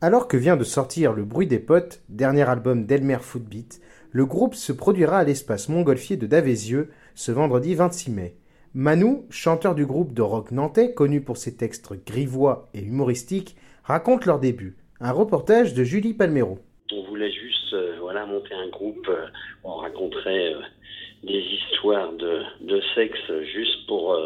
Alors que vient de sortir Le Bruit des Potes, dernier album d'Elmer Footbeat, le groupe se produira à l'espace Montgolfier de Davézieux ce vendredi 26 mai. Manu, chanteur du groupe de rock nantais, connu pour ses textes grivois et humoristiques, raconte leur début. Un reportage de Julie Palmero. On voulait juste euh, voilà, monter un groupe, euh, on raconterait euh, des histoires de, de, sexe juste pour,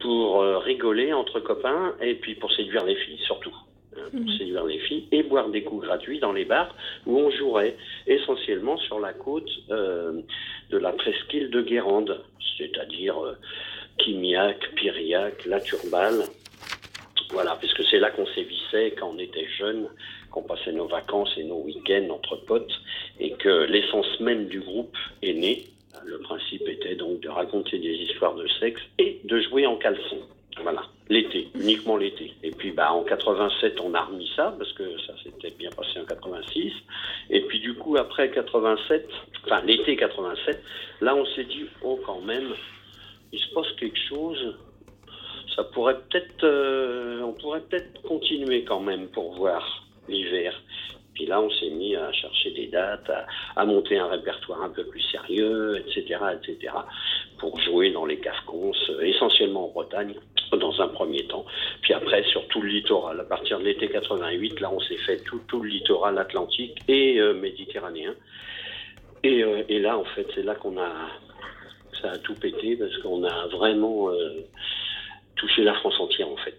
pour rigoler entre copains et puis pour séduire les filles surtout. Hein, pour séduire les filles et boire des coups gratuits dans les bars où on jouerait essentiellement sur la côte euh, de la presqu'île de Guérande, c'est-à-dire euh, Quimiac, Piriac, La Turballe. Voilà, puisque c'est là qu'on sévissait quand on était jeune, qu'on passait nos vacances et nos week-ends entre potes, et que l'essence même du groupe est née. Le principe était donc de raconter des histoires de sexe et de jouer en caleçon. Voilà, l'été, uniquement l'été. Et puis bah, en 87, on a remis ça, parce que ça s'était bien passé en 86. Et puis du coup, après 87, enfin l'été 87, là on s'est dit, oh quand même, il se passe quelque chose. Ça pourrait peut-être, euh, on pourrait peut-être continuer quand même pour voir l'hiver. Puis là, on s'est mis à chercher des dates, à, monter un répertoire un peu plus sérieux, etc., etc., pour jouer dans les cafcons, essentiellement en Bretagne, dans un premier temps. Puis après, sur tout le littoral. À partir de l'été 88, là, on s'est fait tout, tout, le littoral atlantique et euh, méditerranéen. Et, euh, et, là, en fait, c'est là qu'on a, ça a tout pété parce qu'on a vraiment euh, touché la France entière, en fait.